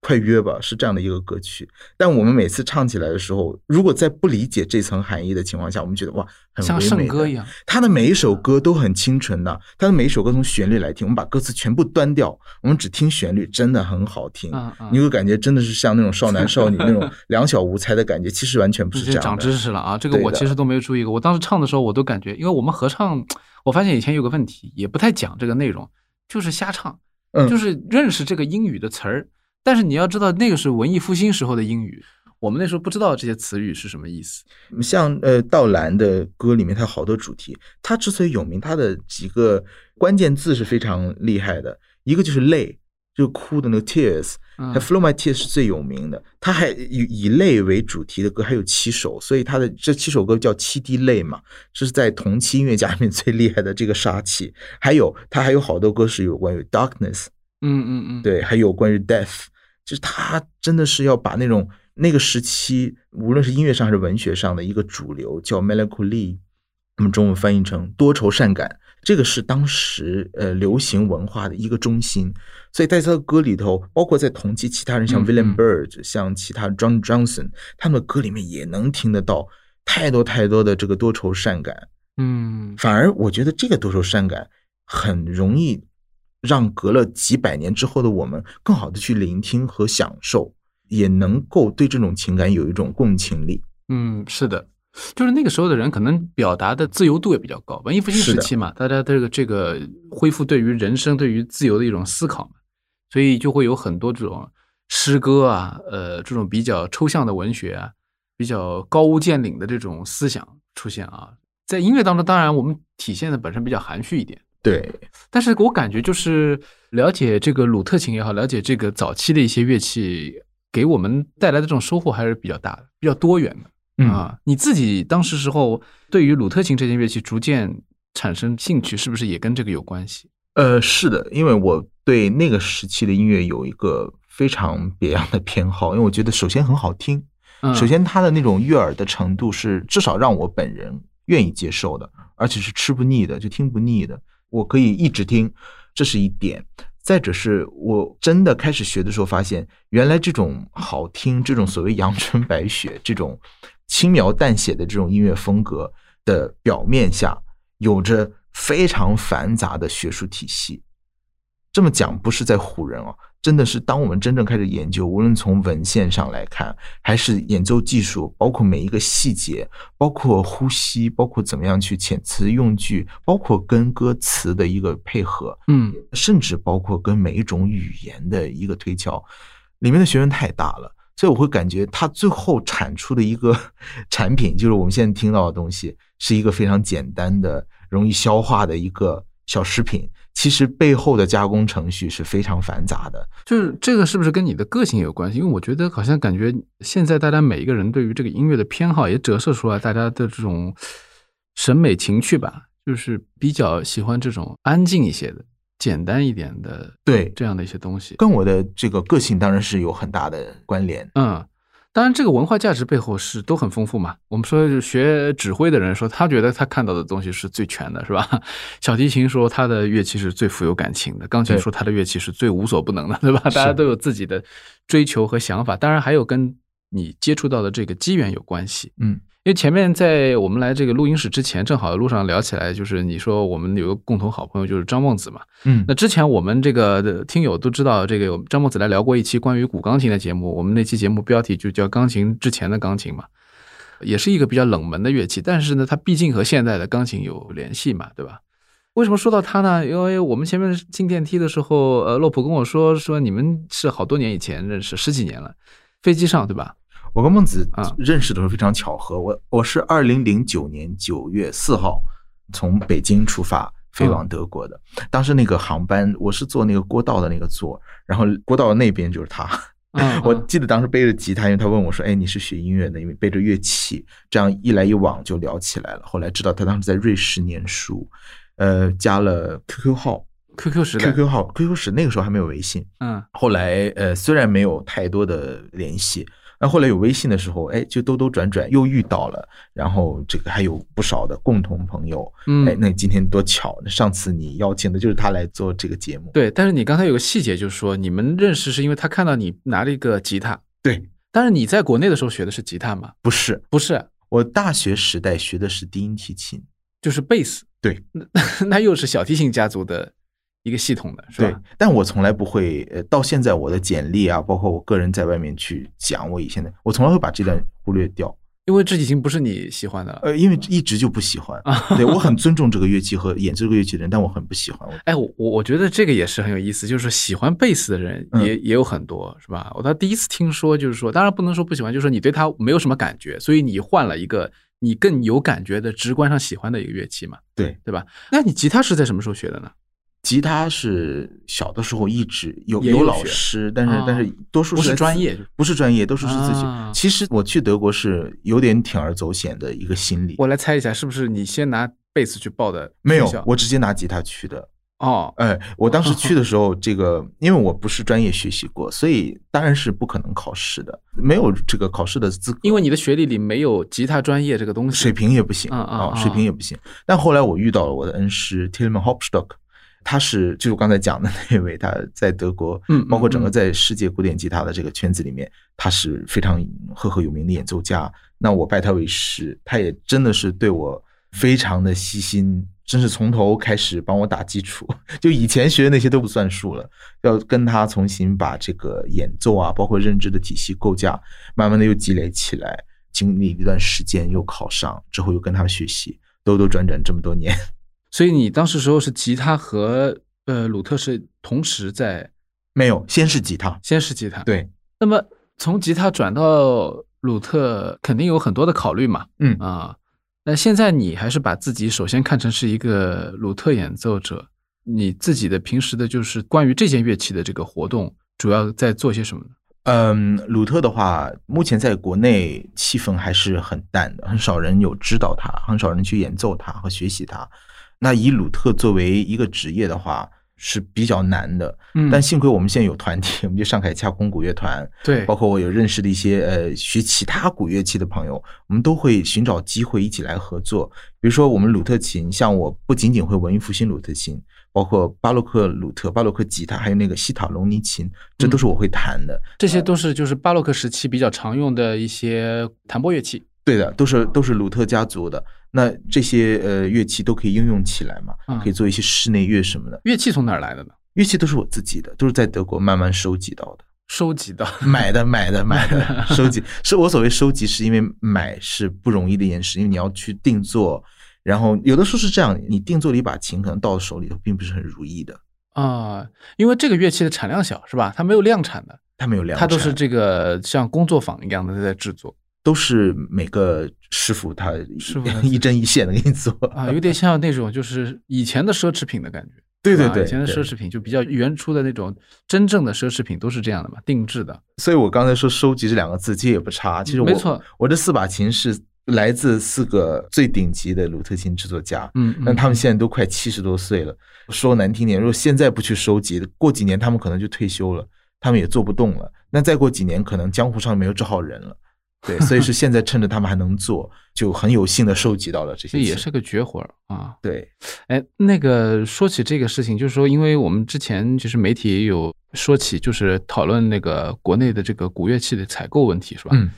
快约吧，是这样的一个歌曲。但我们每次唱起来的时候，如果在不理解这层含义的情况下，我们觉得哇，很像圣歌一样。他的每一首歌都很清纯的，他的每一首歌从旋律来听，我们把歌词全部端掉，我们只听旋律，真的很好听。嗯嗯你会感觉真的是像那种少男少女那种 (laughs) 两小无猜的感觉，其实完全不是这样长知识了啊！这个我其实都没有注意过。我当时唱的时候，我都感觉，因为我们合唱，我发现以前有个问题，也不太讲这个内容，就是瞎唱，嗯就是认识这个英语的词儿。但是你要知道，那个是文艺复兴时候的英语，我们那时候不知道这些词语是什么意思。像呃道兰的歌里面，它有好多主题。他之所以有名，他的几个关键字是非常厉害的，一个就是泪，就哭的那个 tears，嗯还 Flow My Tears 是最有名的。他还以以泪为主题的歌还有七首，所以他的这七首歌叫七滴泪嘛，这是在同期音乐家里面最厉害的这个杀气。还有他还有好多歌是有关于 darkness，嗯嗯嗯，对，还有关于 death，就是他真的是要把那种那个时期，无论是音乐上还是文学上的一个主流叫 melancholy，我们中文翻译成多愁善感这个是当时呃流行文化的一个中心。所以在他的歌里头，包括在同期其他人，像嗯 William 嗯 Byrd，、像其他 John Johnson，他们的歌里面也能听得到太多太多的这个多愁善感。嗯反而我觉得这个多愁善感很容易让隔了几百年之后的我们更好的去聆听和享受，也能够对这种情感有一种共情力。嗯，是的，就是那个时候的人可能表达的自由度也比较高，文艺复兴时期嘛，大家这个这个恢复对于人生、对于自由的一种思考嘛，所以就会有很多这种诗歌啊，呃，这种比较抽象的文学啊，比较高屋建瓴的这种思想出现啊。在音乐当中，当然我们体现的本身比较含蓄一点，对，但是我感觉就是了解这个鲁特琴也好，了解这个早期的一些乐器，给我们带来的这种收获还是比较大的，比较多元的。嗯啊，你自己当时时候对于鲁特琴这件乐器逐渐产生兴趣，是不是也跟这个有关系？呃，是的，因为我对那个时期的音乐有一个非常别样的偏好，因为我觉得首先很好听，嗯，首先它的那种悦耳的程度是至少让我本人愿意接受的，而且是吃不腻的，就听不腻的，我可以一直听，这是一点。再者是我真的开始学的时候，发现原来这种好听，这种所谓阳春白雪，这种轻描淡写的这种音乐风格的表面下，有着非常繁杂的学术体系。这么讲不是在唬人哦，真的是当我们真正开始研究，无论从文献上来看，还是演奏技术，包括每一个细节，包括呼吸，包括怎么样去遣词用句，包括跟歌词的一个配合，嗯甚至包括跟每一种语言的一个推敲，里面的学问太大了，所以我会感觉它最后产出的一个 (laughs) 产品，就是我们现在听到的东西，是一个非常简单的、容易消化的一个小食品。其实背后的加工程序是非常繁杂的。就是这个是不是跟你的个性有关系？因为我觉得好像感觉现在大家每一个人对于这个音乐的偏好也折射出来，大家的这种审美情趣吧，就是比较喜欢这种安静一些的、简单一点的对，这样的一些东西。跟我的这个个性当然是有很大的关联。嗯，当然这个文化价值背后是都很丰富嘛。我们说就学指挥的人说，他觉得他看到的东西是最全的，是吧？(laughs) 小提琴说他的乐器是最富有感情的，钢琴说他的乐器是最无所不能的，(laughs) 对吧？大家都有自己的追求和想法，当然还有跟你接触到的这个机缘有关系。嗯，因为前面在我们来这个录音室之前，正好路上聊起来，就是你说我们有个共同好朋友就是张梦子嘛。嗯那之前我们这个的听友都知道，这个有张梦子来聊过一期关于古钢琴的节目，我们那期节目标题就叫《钢琴之前的钢琴》嘛，也是一个比较冷门的乐器，但是呢，它毕竟和现代的钢琴有联系嘛，对吧？为什么说到他呢？因为我们前面进电梯的时候，呃，洛普跟我说说你们是好多年以前认识，十几年了，飞机上对吧？我跟孟子啊认识的时候非常巧合，我我是二零零九年九月四号从北京出发飞往德国的。当时那个航班我是坐那个郭道的那个座，然后郭道那边就是他。嗯 (laughs) 我记得当时背着吉他，因为他问我说：“哎，你是学音乐的？因为背着乐器，这样一来一往就聊起来了。”后来知道他当时在瑞士念书，呃，加了 QQ 号 QQ 时代，，QQ 号，QQ 时那个时候还没有微信。嗯后来呃，虽然没有太多的联系，那后来有微信的时候，哎，就兜兜转转又遇到了，然后这个还有不少的共同朋友，嗯，哎，那今天多巧，那上次你邀请的就是他来做这个节目，对，但是你刚才有个细节，就是说你们认识是因为他看到你拿了一个吉他，对，但是你在国内的时候学的是吉他吗？不是，不是，我大学时代学的是低音提琴，就是贝斯。对。那，(laughs) 那又是小提琴家族的一个系统的，是对吧？，但我从来不会，呃，到现在我的简历啊，包括我个人在外面去讲我以前的，我从来会把这段忽略掉，因为这已经不是你喜欢的了。呃，因为一直就不喜欢，(laughs) 啊对我很尊重这个乐器和演这个乐器的人，但我很不喜欢，我哎，我我我觉得这个也是很有意思，就是喜欢贝斯的人嗯也、也有很多，是吧？我他第一次听说，就是说，当然不能说不喜欢，就是说你对他没有什么感觉，所以你换了一个你更有感觉的、直观上喜欢的一个乐器嘛，对。对吧？那你吉他是在什么时候学的呢？吉他是小的时候一直有有老师，但是、哦但是多数不是专业不是专业，多数是自己。啊其实我去德国是有点铤而走险的一个心理，我来猜一下，是不是你先拿贝斯去报的没有，我直接拿吉他去的。哦，哎，我当时去的时候，这个因为我不是专业学习过，所以当然是不可能考试的，没有这个考试的资格，因为你的学历里没有吉他专业这个东西，水平也不行嗯嗯啊，嗯水平也不行。但后来我遇到了我的恩师 Tilman Hopstock，他是就是我刚才讲的那位，他在德国，嗯嗯包括整个嗯在世界古典吉他的这个圈子里面，他是非常赫赫有名的演奏家。那我拜他为师，他也真的是对我非常的细心，真是从头开始帮我打基础，(laughs) 就以前学的那些都不算数了，要跟他重新把这个演奏啊，包括认知的体系构架，慢慢的又积累起来，经历一段时间又考上，之后又跟他们学习，兜兜转转这么多年。所以你当时时候是吉他和呃鲁特是同时在，没有，先是吉他，先是吉他，。对，那么从吉他转到鲁特，肯定有很多的考虑嘛，嗯啊，那现在你还是把自己首先看成是一个鲁特演奏者，你自己的平时的就是关于这件乐器的这个活动，主要在做些什么呢？嗯，鲁特的话，目前在国内气氛还是很淡的，很少人有知道他，很少人去演奏它和学习它。那以鲁特作为一个职业的话，是比较难的。嗯但幸亏我们现在有团体，我们就上海恰空古乐团，对包括我有认识的一些呃学其他古乐器的朋友，我们都会寻找机会一起来合作。比如说我们鲁特琴，像我不仅仅会文艺复兴鲁特琴，包括巴洛克鲁特、巴洛克吉他，还有那个西塔隆尼琴，这都是我会弹的。这些都是就是巴洛克时期比较常用的一些弹拨乐器。对的，都是都是鲁特家族的。那这些呃乐器都可以应用起来嘛，嗯可以做一些室内乐什么的。乐器从哪儿来的呢？乐器都是我自己的，都是在德国慢慢收集到的。收集的。买的买的买 (laughs) 的，收集是我所谓收集，是因为买是不容易的一件事，因为你要去定做，然后有的时候是这样，你定做了一把琴，可能到手里头并不是很如意的，啊，因为这个乐器的产量小，是吧？它没有量产的，它没有量产，它都是这个像工作坊一样的在制作都是每个师傅他师傅他一针一线的给你做啊，有点像那种就是以前的奢侈品的感觉。对对对，以前的奢侈品就比较原初的那种真正的奢侈品都是这样的嘛，定制的。所以我刚才说“收集”这两个字，其实也不差。其实我没错，我这四把琴是来自四个最顶级的鲁特琴制作家，嗯，但他们嗯现在都快七十多岁了。说难听点，如果现在不去收集，过几年他们可能就退休了，他们也做不动了。那再过几年，可能江湖上没有这号人了。对，所以是现在趁着他们还能做，就很有幸的收集到了这些。这也是个绝活啊。对，哎，那个说起这个事情，就是说，因为我们之前其实媒体也有说起，就是讨论那个国内的这个古乐器的采购问题，是吧？嗯，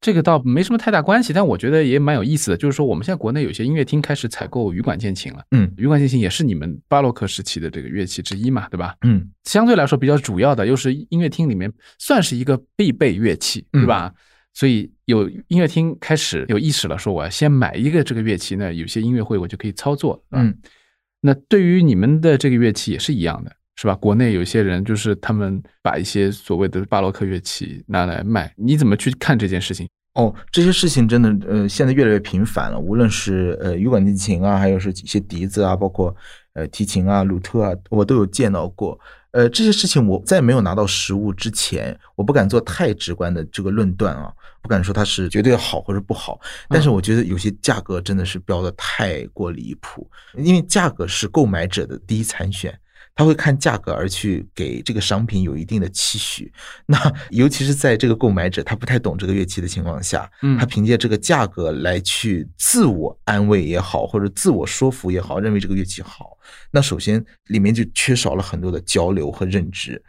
这个倒没什么太大关系，但我觉得也蛮有意思的。就是说，我们现在国内有些音乐厅开始采购羽管键琴了，嗯羽管键琴也是你们巴洛克时期的这个乐器之一嘛，对吧？嗯相对来说比较主要的，又是音乐厅里面算是一个必备乐器，嗯对吧？所以有音乐厅开始有意识了，说我要先买一个这个乐器，那有些音乐会我就可以操作，嗯那对于你们的这个乐器也是一样的，是吧？国内有些人就是他们把一些所谓的巴洛克乐器拿来卖，你怎么去看这件事情？哦，这些事情真的呃，现在越来越频繁了。无论是呃羽管键琴啊，还有是一些笛子啊，包括呃提琴啊、鲁特啊，我都有见到过。呃，这些事情我在没有拿到实物之前，我不敢做太直观的这个论断啊，不敢说它是绝对好或者不好。但是我觉得有些价格真的是标的太过离谱，因为价格是购买者的第一参选。他会看价格而去给这个商品有一定的期许，那尤其是在这个购买者他不太懂这个乐器的情况下，嗯。他凭借这个价格来去自我安慰也好，或者自我说服也好，认为这个乐器好，那首先里面就缺少了很多的交流和认知，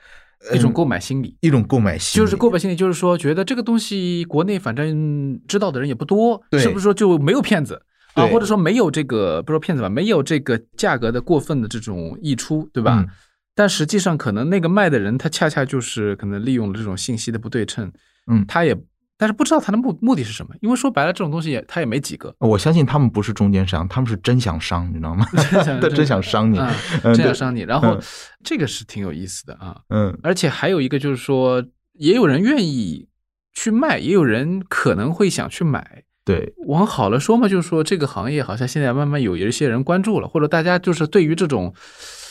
嗯一种购买心理。一种购买心理，就是购买心理，就是说觉得这个东西国内反正知道的人也不多，对是不是说就没有骗子啊？或者说没有这个不说骗子吧，没有这个价格的过分的这种溢出，对吧？嗯但实际上可能那个卖的人他恰恰就是可能利用了这种信息的不对称，嗯他也但是不知道他的目目的是什么，因为说白了这种东西也他也没几个，我相信他们不是中间商，他们是真想伤，你知道吗？(laughs) 他真想伤你，(laughs) 嗯嗯对真想伤你。然后嗯这个是挺有意思的啊，嗯而且还有一个就是说，也有人愿意去卖，也有人可能会想去买。对，往好了说嘛，就是说这个行业好像现在慢慢有一些人关注了，或者大家就是对于这种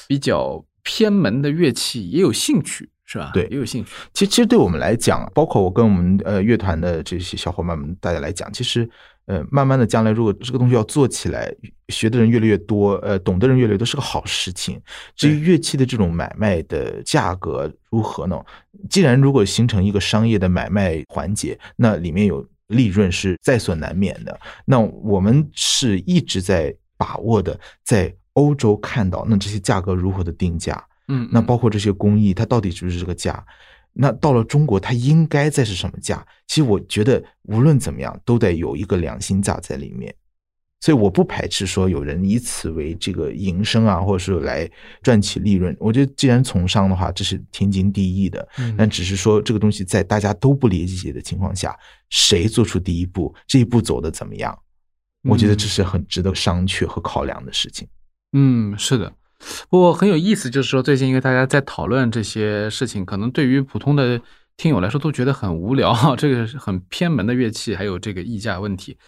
比较偏门的乐器也有兴趣，是吧？对也有兴趣。其实其实对我们来讲，包括我跟我们呃乐团的这些小伙伴们大家来讲，其实呃，慢慢的将来如果这个东西要做起来，学的人越来越多，呃，懂的人越来越多，是个好事情。至于乐器的这种买卖的价格如何呢？既然如果形成一个商业的买卖环节，那里面有利润是在所难免的。那我们是一直在把握的，在欧洲看到那这些价格如何的定价，嗯，那包括这些工艺，它到底是不是这个价？那到了中国，它应该在是什么价？其实我觉得无论怎么样，都得有一个良心价在里面。所以我不排斥说有人以此为这个营生啊，或者说来赚取利润。我觉得既然从商的话，这是天经地义的。嗯但只是说这个东西在大家都不理解的情况下，谁做出第一步，这一步走的怎么样？我觉得这是很值得商榷和考量的事情。嗯，是的。不过很有意思，就是说最近因为大家在讨论这些事情，可能对于普通的听友来说都觉得很无聊，(laughs) 这个是很偏门的乐器，还有这个溢价问题。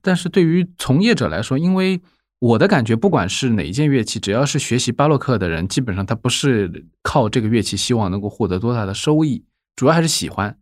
但是对于从业者来说，因为我的感觉，不管是哪一件乐器，只要是学习巴洛克的人，基本上他不是靠这个乐器希望能够获得多大的收益，主要还是喜欢。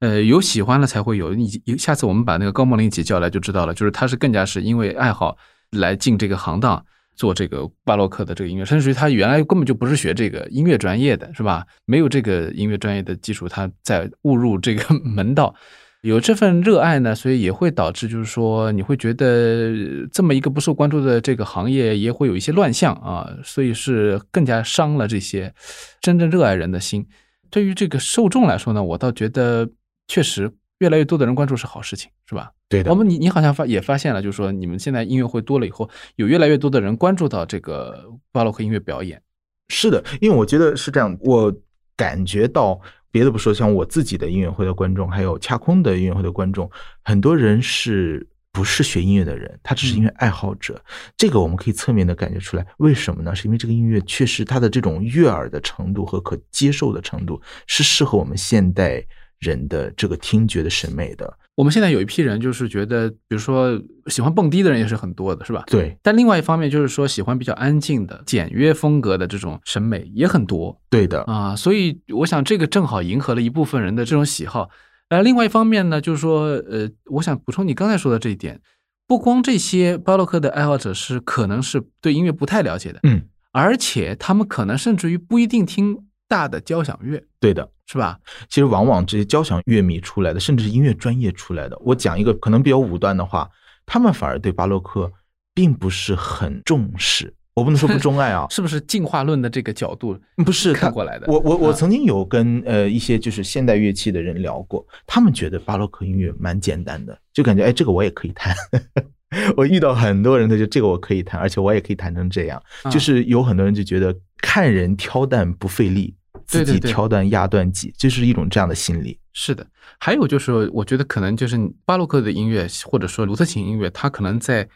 呃，有喜欢了才会有。你下次我们把那个高梦玲一起叫来就知道了，就是他是更加是因为爱好来进这个行当。做这个巴洛克的这个音乐，甚至于他原来根本就不是学这个音乐专业的，是吧？没有这个音乐专业的基础，他在误入这个 (laughs) 门道，有这份热爱呢，所以也会导致，就是说你会觉得这么一个不受关注的这个行业也会有一些乱象啊，所以是更加伤了这些真正热爱人的心。对于这个受众来说呢，我倒觉得确实越来越多的人关注是好事情，是吧？对的我，们你你好像发也发现了，就是说你们现在音乐会多了以后，有越来越多的人关注到这个巴洛克音乐表演。是的，因为我觉得是这样，我感觉到别的不说，像我自己的音乐会的观众，还有恰空的音乐会的观众，很多人是不是学音乐的人，他只是音乐爱好者。这个我们可以侧面的感觉出来，为什么呢？是因为这个音乐确实它的这种悦耳的程度和可接受的程度，是适合我们现代人的这个听觉的审美的。我们现在有一批人就是觉得，比如说喜欢蹦迪的人也是很多的，是吧？对，但另外一方面就是说，喜欢比较安静的、简约风格的这种审美也很多对的，啊，所以我想这个正好迎合了一部分人的这种喜好。呃，另外一方面呢，就是说，呃，我想补充你刚才说的这一点，不光这些巴洛克的爱好者是可能是对音乐不太了解的，嗯，而且他们可能甚至于不一定听大的交响乐，对的。是吧？其实往往这些交响乐迷出来的，甚至是音乐专业出来的，我讲一个可能比较武断的话，他们反而对巴洛克并不是很重视。我不能说不钟爱啊，(laughs) 是不是进化论的这个角度不是看过来的？我我我啊曾经有跟呃一些就是现代乐器的人聊过，他们觉得巴洛克音乐蛮简单的，就感觉哎这个我也可以弹。(laughs) 我遇到很多人，他就这个我可以弹，而且我也可以弹成这样。啊就是有很多人就觉得看人挑担不费力，自己对对对挑担压断己，就是一种这样的心理。是的，还有就是，我觉得可能就是巴洛克的音乐，或者说卢特琴音乐，它可能在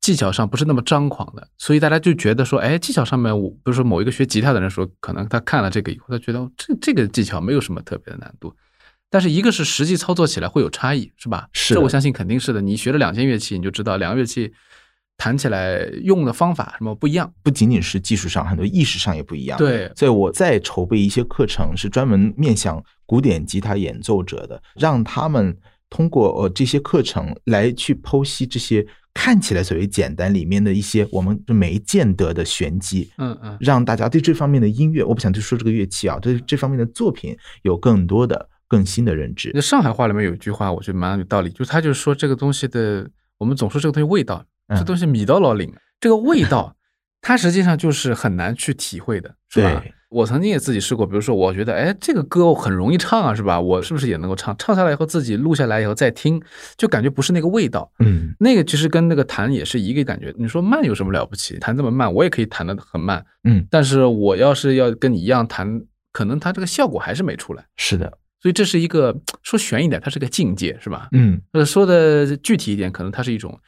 技巧上不是那么张狂的，所以大家就觉得说，哎，技巧上面，我比如说某一个学吉他的人说，可能他看了这个以后，他觉得哦这这个技巧没有什么特别的难度，但是一个是实际操作起来会有差异，是吧？是这我相信肯定是的。你学了两件乐器，你就知道两个乐器弹起来用的方法什么不一样。不仅仅是技术上，很多意识上也不一样。，对，所以我在筹备一些课程，是专门面向古典吉他演奏者的，让他们通过呃这些课程来去剖析这些看起来所谓简单里面的一些我们没见得的玄机。嗯嗯，让大家对这方面的音乐，我不想就说这个乐器啊，对这方面的作品有更多的、更新的认知那。上海话里面有一句话，我觉得蛮有道理，就是他就是说这个东西的，我们总说这个东西味道，嗯这东西米到老领，这个味道，它实际上就是很难去体会的，是吧？我曾经也自己试过，比如说，我觉得，哎，这个歌很容易唱啊，是吧？我是不是也能够唱？唱下来以后，自己录下来以后再听，就感觉不是那个味道。嗯，那个其实跟那个弹也是一个感觉。你说慢有什么了不起？弹这么慢，我也可以弹得很慢。嗯，但是我要是要跟你一样弹，可能它这个效果还是没出来。是的，所以这是一个说悬一点，它是个境界，是吧？嗯，呃，说的具体一点，可能它是一种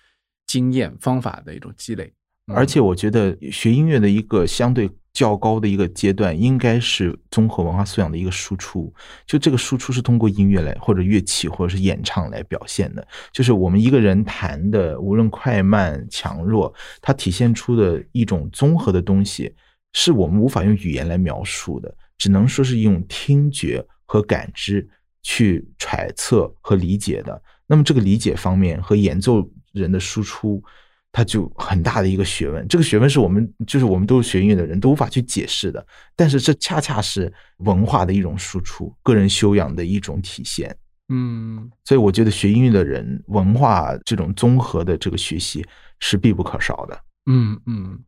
经验方法的一种积累。而且我觉得学音乐的一个相对较高的一个阶段，应该是综合文化素养的一个输出。就这个输出是通过音乐来，或者乐器，或者是演唱来表现的。就是我们一个人弹的，无论快慢强弱，它体现出的一种综合的东西，是我们无法用语言来描述的，只能说是用听觉和感知去揣测和理解的。那么这个理解方面和演奏人的输出，它就很大的一个学问。这个学问是我们就是我们都是学音乐的人都无法去解释的，但是这恰恰是文化的一种输出，个人修养的一种体现。嗯所以我觉得学音乐的人，文化这种综合的这个学习是必不可少的。嗯嗯。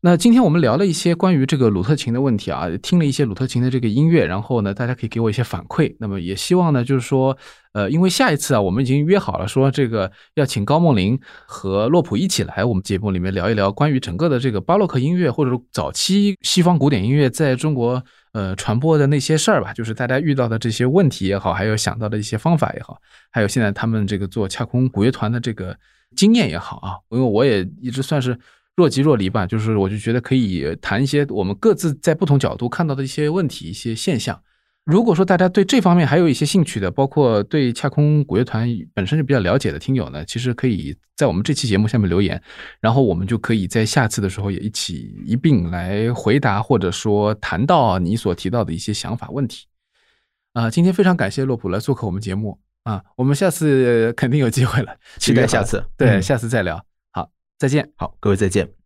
那今天我们聊了一些关于这个鲁特琴的问题啊，听了一些鲁特琴的这个音乐，然后呢，大家可以给我一些反馈。那么也希望呢，就是说，呃，因为下一次啊，我们已经约好了，说这个要请高梦玲和洛普一起来我们节目里面聊一聊关于整个的这个巴洛克音乐或者说早期西方古典音乐在中国呃传播的那些事儿吧，就是大家遇到的这些问题也好，还有想到的一些方法也好，还有现在他们这个做恰空古乐团的这个经验也好啊，因为我也一直算是。若即若离吧，就是我就觉得可以谈一些我们各自在不同角度看到的一些问题、一些现象。如果说大家对这方面还有一些兴趣的，包括对恰空古乐团本身就比较了解的听友呢，其实可以在我们这期节目下面留言，然后我们就可以在下次的时候也一起一并来回答，或者说谈到你所提到的一些想法问题。啊、今天非常感谢洛普来做客我们节目啊，我们下次肯定有机会了，期待下次对，嗯下次再聊。再见。好，各位再见。